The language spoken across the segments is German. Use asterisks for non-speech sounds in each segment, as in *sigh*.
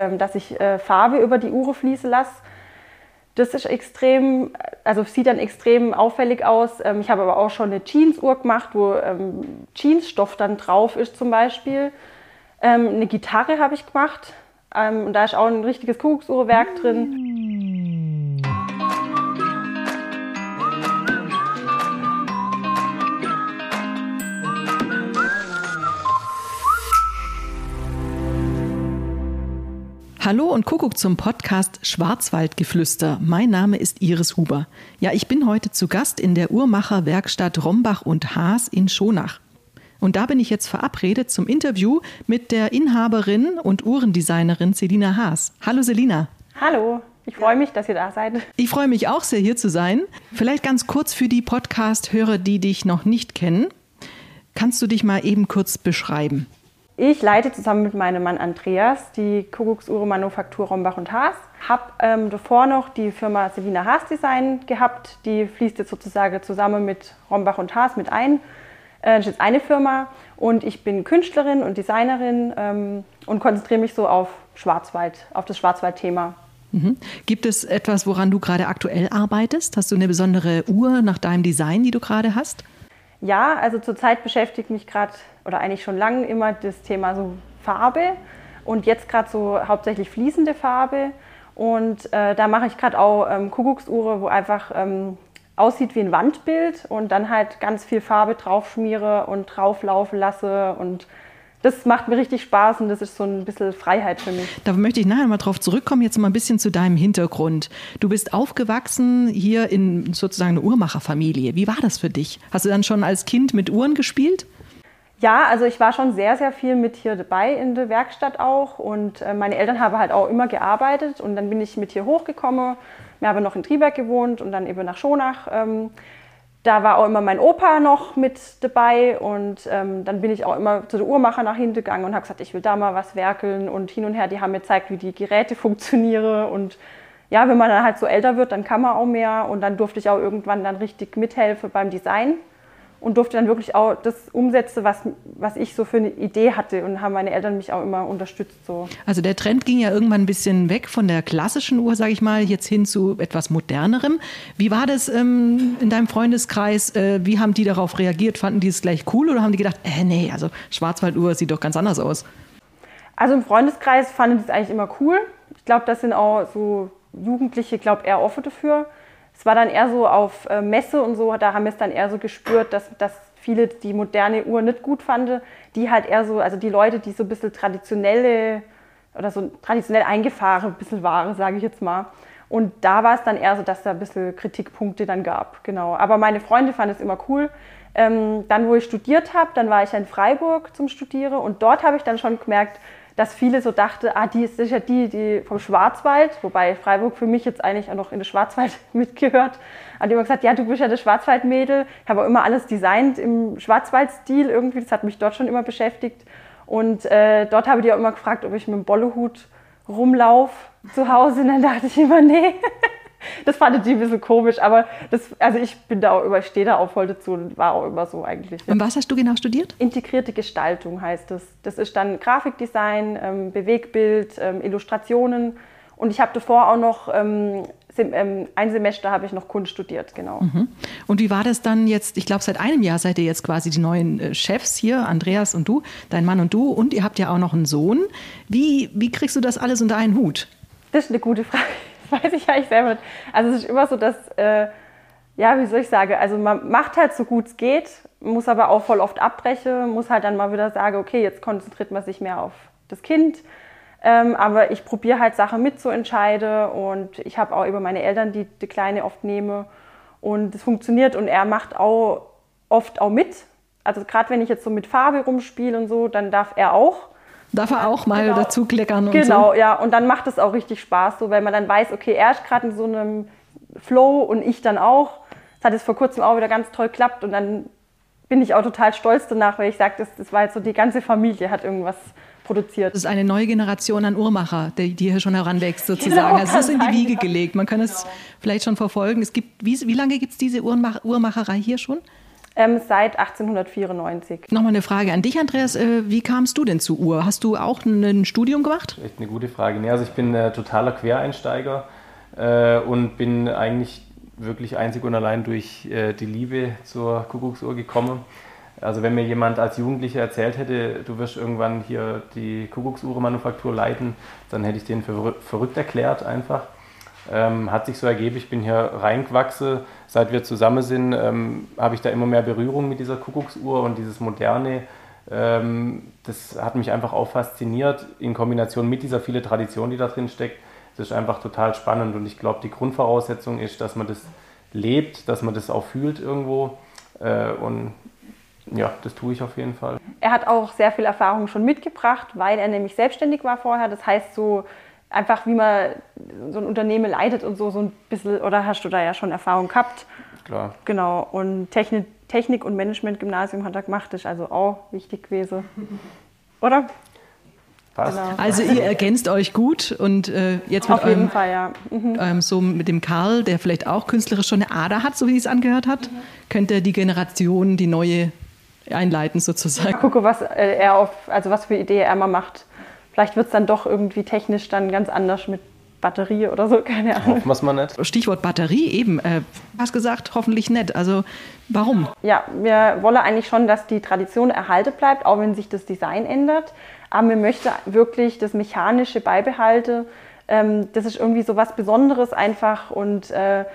Ähm, dass ich äh, Farbe über die Uhr fließen lasse. Das ist extrem, also sieht dann extrem auffällig aus. Ähm, ich habe aber auch schon eine Jeansuhr gemacht, wo ähm, Jeansstoff dann drauf ist zum Beispiel. Eine Gitarre habe ich gemacht und da ist auch ein richtiges Kuckucksuhrwerk drin. Hallo und Kuckuck zum Podcast Schwarzwaldgeflüster. Mein Name ist Iris Huber. Ja, ich bin heute zu Gast in der Uhrmacherwerkstatt Rombach und Haas in Schonach. Und da bin ich jetzt verabredet zum Interview mit der Inhaberin und Uhrendesignerin Selina Haas. Hallo Selina. Hallo. Ich freue mich, dass ihr da seid. Ich freue mich auch sehr, hier zu sein. Vielleicht ganz kurz für die Podcast-Hörer, die dich noch nicht kennen. Kannst du dich mal eben kurz beschreiben? Ich leite zusammen mit meinem Mann Andreas die Kuckucksuhre Manufaktur Rombach und Haas. Habe ähm, davor noch die Firma Selina Haas Design gehabt. Die fließt jetzt sozusagen zusammen mit Rombach und Haas mit ein. Äh, das ist jetzt eine Firma und ich bin Künstlerin und Designerin ähm, und konzentriere mich so auf Schwarzwald, auf das Schwarzwald-Thema. Mhm. Gibt es etwas, woran du gerade aktuell arbeitest? Hast du eine besondere Uhr nach deinem Design, die du gerade hast? Ja, also zurzeit beschäftigt mich gerade oder eigentlich schon lange immer das Thema so Farbe und jetzt gerade so hauptsächlich fließende Farbe. Und äh, da mache ich gerade auch ähm, Kuckucksuhre, wo einfach ähm, aussieht wie ein Wandbild und dann halt ganz viel Farbe draufschmiere und drauflaufen lasse und das macht mir richtig Spaß und das ist so ein bisschen Freiheit für mich. Da möchte ich nachher mal drauf zurückkommen, jetzt mal ein bisschen zu deinem Hintergrund. Du bist aufgewachsen hier in sozusagen einer Uhrmacherfamilie. Wie war das für dich? Hast du dann schon als Kind mit Uhren gespielt? Ja, also ich war schon sehr, sehr viel mit hier dabei in der Werkstatt auch und äh, meine Eltern haben halt auch immer gearbeitet und dann bin ich mit hier hochgekommen. Wir haben noch in Triberg gewohnt und dann eben nach Schonach. Da war auch immer mein Opa noch mit dabei und ähm, dann bin ich auch immer zu der Uhrmacher nach hinten gegangen und habe gesagt, ich will da mal was werkeln und hin und her, die haben mir gezeigt, wie die Geräte *laughs* funktionieren und ja, wenn man dann halt so älter wird, dann kann man auch mehr und dann durfte ich auch irgendwann dann richtig mithelfen beim Design und durfte dann wirklich auch das umsetzen, was, was ich so für eine Idee hatte und haben meine Eltern mich auch immer unterstützt. So. Also der Trend ging ja irgendwann ein bisschen weg von der klassischen Uhr, sage ich mal, jetzt hin zu etwas modernerem. Wie war das ähm, in deinem Freundeskreis? Äh, wie haben die darauf reagiert? Fanden die es gleich cool oder haben die gedacht, äh, nee, also Schwarzwalduhr sieht doch ganz anders aus? Also im Freundeskreis fanden die es eigentlich immer cool. Ich glaube, das sind auch so Jugendliche, glaube eher offen dafür es war dann eher so auf äh, Messe und so, da haben wir es dann eher so gespürt, dass, dass viele die moderne Uhr nicht gut fanden, die halt eher so, also die Leute, die so ein bisschen traditionelle oder so traditionell eingefahren ein bisschen waren, sage ich jetzt mal. Und da war es dann eher so, dass da ein bisschen Kritikpunkte dann gab, genau. Aber meine Freunde fanden es immer cool. Ähm, dann, wo ich studiert habe, dann war ich in Freiburg zum Studieren und dort habe ich dann schon gemerkt, dass viele so dachten, ah, die ist sicher die, die vom Schwarzwald, wobei Freiburg für mich jetzt eigentlich auch noch in den Schwarzwald *laughs* mitgehört. Hat immer gesagt, ja, du bist ja das Schwarzwaldmädel. Ich habe auch immer alles designt im Schwarzwaldstil irgendwie. Das hat mich dort schon immer beschäftigt. Und äh, dort habe ich die auch immer gefragt, ob ich mit dem Bollehut rumlaufe zu Hause. Und dann dachte ich immer, nee. *laughs* das fand ich ein bisschen komisch, aber das, also ich bin da auch über, stehe da auch voll dazu und war auch immer so eigentlich. Und was hast du genau studiert? Integrierte Gestaltung heißt das. Das ist dann Grafikdesign, ähm, Bewegbild, ähm, Illustrationen und ich habe davor auch noch ähm, ähm, ein Semester habe ich noch Kunst studiert, genau. Mhm. Und wie war das dann jetzt? Ich glaube, seit einem Jahr seid ihr jetzt quasi die neuen äh, Chefs hier, Andreas und du, dein Mann und du, und ihr habt ja auch noch einen Sohn. Wie, wie kriegst du das alles unter einen Hut? Das ist eine gute Frage. *laughs* weiß ich eigentlich selber nicht. Also es ist immer so, dass, äh, ja, wie soll ich sagen, also man macht halt so gut es geht, muss aber auch voll oft abbrechen, muss halt dann mal wieder sagen, okay, jetzt konzentriert man sich mehr auf das Kind. Ähm, aber ich probiere halt Sachen mitzuentscheiden und ich habe auch über meine Eltern, die die Kleine oft nehme und es funktioniert und er macht auch oft auch mit. Also gerade wenn ich jetzt so mit Farbe rumspiele und so, dann darf er auch. Darf er auch mal genau. dazu kleckern und genau, so? Genau, ja. Und dann macht es auch richtig Spaß, so, weil man dann weiß, okay, er ist gerade in so einem Flow und ich dann auch. Das hat es vor kurzem auch wieder ganz toll geklappt und dann bin ich auch total stolz danach, weil ich sage, das, das war jetzt so, die ganze Familie hat irgendwas produziert. Das ist eine neue Generation an Uhrmacher, die, die hier schon heranwächst *laughs* sozusagen. Genau, also es ist in die Wiege gelegt. Man kann es genau. vielleicht schon verfolgen. Es gibt, wie, wie lange gibt es diese Uhrmach, Uhrmacherei hier schon? Ähm, seit 1894. Nochmal eine Frage an dich, Andreas. Äh, wie kamst du denn zur Uhr? Hast du auch ein Studium gemacht? Echt eine gute Frage. Nee, also ich bin äh, totaler Quereinsteiger äh, und bin eigentlich wirklich einzig und allein durch äh, die Liebe zur Kuckucksuhr gekommen. Also wenn mir jemand als Jugendlicher erzählt hätte, du wirst irgendwann hier die Kuckucksuhre-Manufaktur leiten, dann hätte ich den für verrückt erklärt einfach. Ähm, hat sich so ergeben, ich bin hier reingewachsen. Seit wir zusammen sind, ähm, habe ich da immer mehr Berührung mit dieser Kuckucksuhr und dieses Moderne. Ähm, das hat mich einfach auch fasziniert in Kombination mit dieser vielen Tradition, die da drin steckt. Das ist einfach total spannend und ich glaube, die Grundvoraussetzung ist, dass man das lebt, dass man das auch fühlt irgendwo. Äh, und ja, das tue ich auf jeden Fall. Er hat auch sehr viel Erfahrung schon mitgebracht, weil er nämlich selbstständig war vorher. Das heißt, so einfach wie man so ein Unternehmen leitet und so, so ein bisschen, oder hast du da ja schon Erfahrung gehabt? Klar. Genau. Und Technik, Technik und Management-Gymnasium hat er gemacht, das ist also auch wichtig gewesen. *laughs* Oder? Passt. Genau. Also ihr ergänzt euch gut und äh, jetzt mit Auf jeden eurem, Fall, ja. Mhm. Ähm, so mit dem Karl, der vielleicht auch künstlerisch schon eine Ader hat, so wie es angehört hat, mhm. könnte die Generation, die neue einleiten sozusagen. Mal gucke, was äh, er auf, also was für Idee er mal macht. Vielleicht wird es dann doch irgendwie technisch dann ganz anders mit Batterie oder so, *laughs* keine Ahnung. Hoffen wir mal nicht. Stichwort Batterie eben. Äh, hast gesagt, hoffentlich nett. Also warum? Ja, wir wollen eigentlich schon, dass die Tradition erhalten bleibt, auch wenn sich das Design ändert. Aber wir möchten wirklich das Mechanische beibehalten. Ähm, das ist irgendwie so was Besonderes einfach und äh,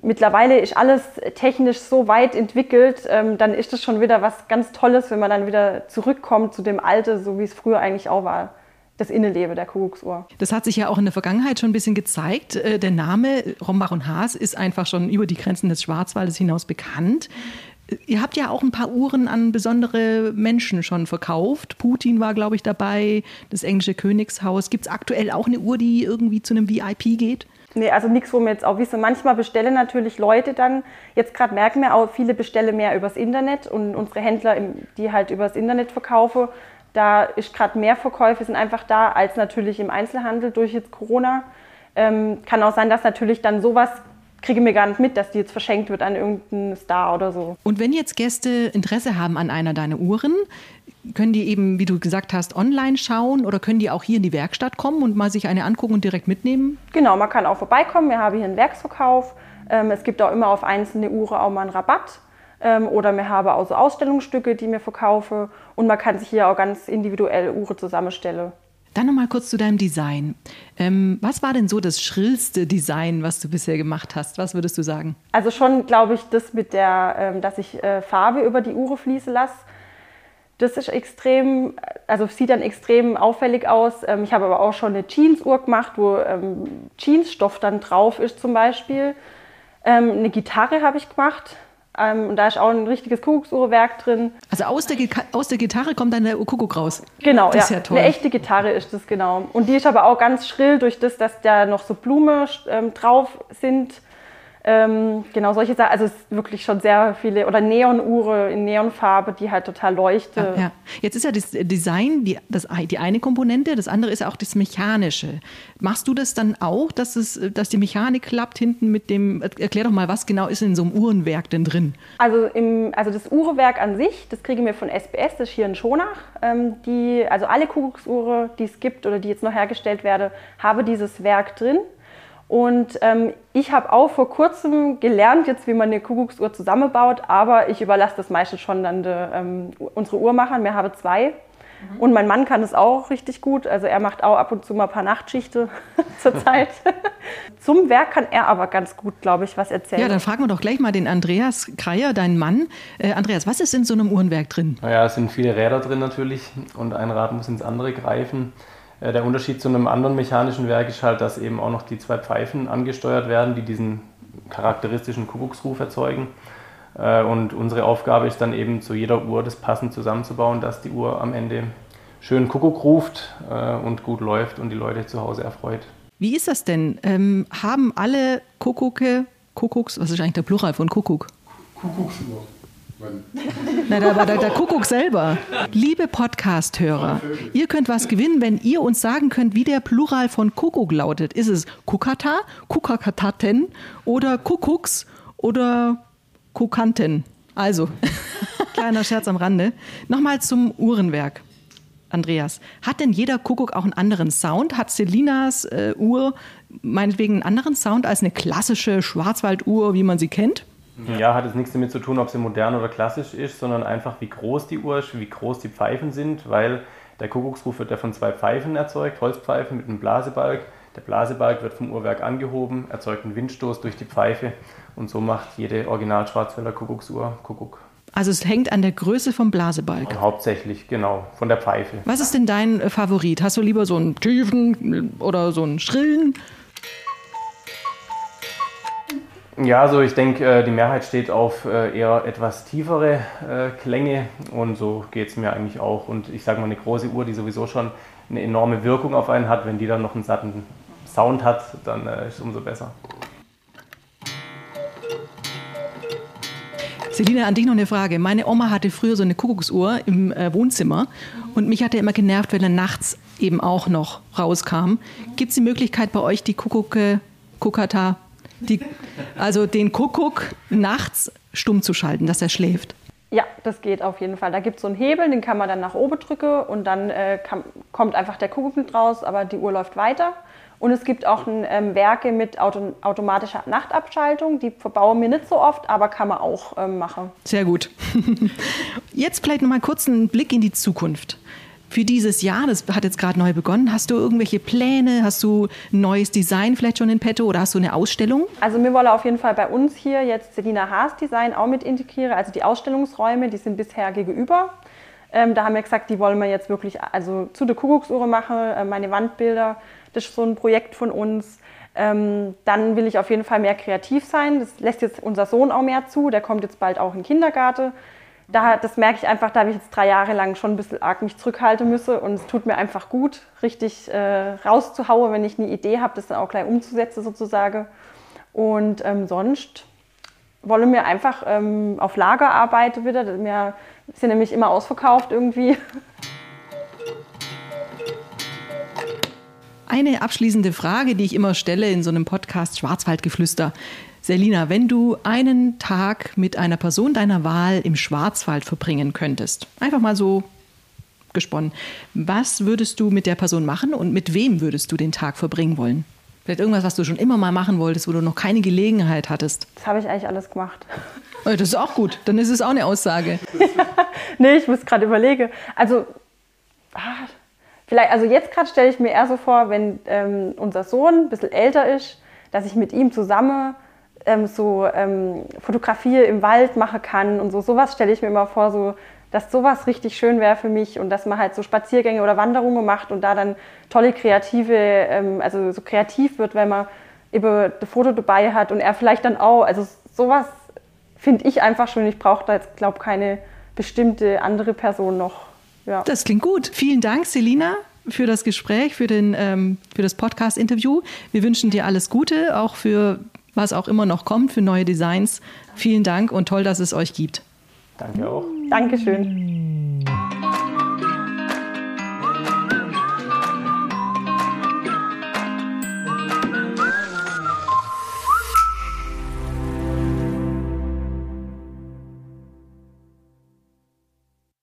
mittlerweile ist alles technisch so weit entwickelt, ähm, dann ist das schon wieder was ganz Tolles, wenn man dann wieder zurückkommt zu dem Alte, so wie es früher eigentlich auch war. Das Innenleben der Kuckucksuhr. Das hat sich ja auch in der Vergangenheit schon ein bisschen gezeigt. Äh, der Name Rombach und Haas ist einfach schon über die Grenzen des Schwarzwaldes hinaus bekannt. Ihr habt ja auch ein paar Uhren an besondere Menschen schon verkauft. Putin war, glaube ich, dabei, das englische Königshaus. Gibt es aktuell auch eine Uhr, die irgendwie zu einem VIP geht? Nee, also nichts, wo wir jetzt auch wissen. Manchmal bestellen natürlich Leute dann, jetzt gerade merken wir auch, viele bestellen mehr übers Internet und unsere Händler, die halt übers Internet verkaufen, da ist gerade mehr Verkäufe sind einfach da als natürlich im Einzelhandel durch jetzt Corona. Ähm, kann auch sein, dass natürlich dann sowas kriege mir gar nicht mit, dass die jetzt verschenkt wird an irgendeinen Star oder so. Und wenn jetzt Gäste Interesse haben an einer deiner Uhren, können die eben, wie du gesagt hast, online schauen oder können die auch hier in die Werkstatt kommen und mal sich eine angucken und direkt mitnehmen? Genau, man kann auch vorbeikommen. Wir haben hier einen Werksverkauf. Ähm, es gibt auch immer auf einzelne Uhren auch mal einen Rabatt. Ähm, oder wir haben auch so Ausstellungsstücke, die wir verkaufen. Und man kann sich hier auch ganz individuell Uhren zusammenstellen. Dann nochmal kurz zu deinem Design. Ähm, was war denn so das schrillste Design, was du bisher gemacht hast? Was würdest du sagen? Also schon, glaube ich, das mit der, ähm, dass ich äh, Farbe über die Uhr fließen lasse. Das ist extrem, also sieht dann extrem auffällig aus. Ähm, ich habe aber auch schon eine Jeans-Uhr gemacht, wo ähm, Jeansstoff dann drauf ist zum Beispiel. Ähm, eine Gitarre habe ich gemacht. Ähm, und da ist auch ein richtiges Kuckucksuhrwerk drin. Also aus der, aus der Gitarre kommt dann der Kuckuck raus. Genau, das ja. Ist ja toll. Eine echte Gitarre ist das, genau. Und die ist aber auch ganz schrill durch das, dass da noch so Blumen ähm, drauf sind. Ähm, genau solche Sachen, also es ist wirklich schon sehr viele, oder Neonuhre in Neonfarbe, die halt total leuchten. Ja, ja. Jetzt ist ja das Design die, das, die eine Komponente, das andere ist ja auch das Mechanische. Machst du das dann auch, dass, es, dass die Mechanik klappt hinten mit dem, erklär doch mal, was genau ist in so einem Uhrenwerk denn drin? Also, im, also das Uhrenwerk an sich, das kriegen wir von SBS, das ist hier in Schonach. Ähm, die, also alle Kuckucksuhre, die es gibt oder die jetzt noch hergestellt werden, haben dieses Werk drin. Und ähm, ich habe auch vor kurzem gelernt, jetzt wie man eine Kuckucksuhr zusammenbaut, aber ich überlasse das meistens schon dann de, ähm, unsere Uhrmachern. Wir haben zwei. Mhm. Und mein Mann kann es auch richtig gut. Also er macht auch ab und zu mal ein paar Nachtschichten *laughs* zur Zeit. *laughs* Zum Werk kann er aber ganz gut, glaube ich, was erzählen. Ja, dann fragen wir doch gleich mal den Andreas Kreier, deinen Mann. Äh, Andreas, was ist in so einem Uhrenwerk drin? Naja, es sind viele Räder drin natürlich und ein Rad muss ins andere greifen. Äh, der Unterschied zu einem anderen mechanischen Werk ist halt, dass eben auch noch die zwei Pfeifen angesteuert werden, die diesen charakteristischen Kuckucksruf erzeugen. Äh, und unsere Aufgabe ist dann eben zu jeder Uhr das passend zusammenzubauen, dass die Uhr am Ende schön Kuckuck ruft äh, und gut läuft und die Leute zu Hause erfreut. Wie ist das denn? Ähm, haben alle Kuckucke, Kuckucks, was ist eigentlich der Plural von Kuckuck? Kuckucksuhr. *laughs* Na, da war der, der Kuckuck selber. Liebe Podcast-Hörer, ihr könnt was gewinnen, wenn ihr uns sagen könnt, wie der Plural von Kuckuck lautet. Ist es Kukata, Kukakataten oder Kuckucks oder Kukanten? Also, *laughs* kleiner Scherz am Rande. Nochmal zum Uhrenwerk. Andreas, hat denn jeder Kuckuck auch einen anderen Sound? Hat Selinas äh, Uhr meinetwegen einen anderen Sound als eine klassische Schwarzwalduhr, wie man sie kennt? Ja, hat es nichts damit zu tun, ob sie modern oder klassisch ist, sondern einfach, wie groß die Uhr ist, wie groß die Pfeifen sind, weil der Kuckucksruf wird ja von zwei Pfeifen erzeugt, Holzpfeifen mit einem Blasebalg. Der Blasebalg wird vom Uhrwerk angehoben, erzeugt einen Windstoß durch die Pfeife und so macht jede Original Schwarzwälder Kuckucksuhr Kuckuck. Also es hängt an der Größe vom Blasebalg. Hauptsächlich, genau, von der Pfeife. Was ist denn dein äh, Favorit? Hast du lieber so einen tiefen oder so einen schrillen? Ja, also ich denke, äh, die Mehrheit steht auf äh, eher etwas tiefere äh, Klänge und so geht es mir eigentlich auch. Und ich sage mal, eine große Uhr, die sowieso schon eine enorme Wirkung auf einen hat, wenn die dann noch einen satten Sound hat, dann ist es umso besser. Selina, an dich noch eine Frage. Meine Oma hatte früher so eine Kuckucksuhr im Wohnzimmer und mich hat er immer genervt, wenn er nachts eben auch noch rauskam. Gibt es die Möglichkeit bei euch, die Kuckucke, Kuckata die, also den Kuckuck nachts stumm zu schalten, dass er schläft. Ja, das geht auf jeden Fall. Da gibt es so einen Hebel, den kann man dann nach oben drücken und dann äh, kann, kommt einfach der Kuckuck mit raus, aber die Uhr läuft weiter. Und es gibt auch ein, ähm, Werke mit Auto, automatischer Nachtabschaltung. Die verbauen wir nicht so oft, aber kann man auch ähm, machen. Sehr gut. *laughs* Jetzt vielleicht noch mal kurz einen Blick in die Zukunft für dieses Jahr, das hat jetzt gerade neu begonnen, hast du irgendwelche Pläne? Hast du ein neues Design vielleicht schon in petto oder hast du eine Ausstellung? Also wir wollen auf jeden Fall bei uns hier jetzt Selina Haas Design auch mit integrieren. Also die Ausstellungsräume, die sind bisher gegenüber. Ähm, da haben wir gesagt, die wollen wir jetzt wirklich also zu der Kuckucksuhr machen, äh, meine Wandbilder. Das ist so ein Projekt von uns. Ähm, dann will ich auf jeden Fall mehr kreativ sein. Das lässt jetzt unser Sohn auch mehr zu. Der kommt jetzt bald auch in den Kindergarten da, das merke ich einfach, da habe ich jetzt drei Jahre lang schon ein bisschen arg mich zurückhalten müssen und es tut mir einfach gut, richtig äh, rauszuhauen, wenn ich eine Idee habe, das dann auch gleich umzusetzen sozusagen. Und ähm, sonst wollen wir einfach ähm, auf Lager arbeiten wieder. Wir sind nämlich immer ausverkauft irgendwie. Eine abschließende Frage, die ich immer stelle in so einem Podcast Schwarzwaldgeflüster. Selina, wenn du einen Tag mit einer Person deiner Wahl im Schwarzwald verbringen könntest, einfach mal so gesponnen, was würdest du mit der Person machen und mit wem würdest du den Tag verbringen wollen? Vielleicht irgendwas, was du schon immer mal machen wolltest, wo du noch keine Gelegenheit hattest. Das habe ich eigentlich alles gemacht. Oh, das ist auch gut. Dann ist es auch eine Aussage. *laughs* nee, ich muss gerade überlegen. Also, ah, vielleicht, also jetzt gerade stelle ich mir eher so vor, wenn ähm, unser Sohn ein bisschen älter ist, dass ich mit ihm zusammen ähm, so ähm, Fotografie im Wald machen kann und so. Sowas stelle ich mir immer vor, so, dass sowas richtig schön wäre für mich und dass man halt so Spaziergänge oder Wanderungen macht und da dann tolle kreative, ähm, also so kreativ wird, wenn man eben das Foto dabei hat und er vielleicht dann auch. Also sowas finde ich einfach schön. Ich brauche da jetzt, glaube keine bestimmte andere Person noch. Ja. Das klingt gut. Vielen Dank, Selina für das Gespräch, für, den, ähm, für das Podcast-Interview. Wir wünschen dir alles Gute, auch für was auch immer noch kommt für neue Designs. Vielen Dank und toll, dass es euch gibt. Danke auch. Dankeschön.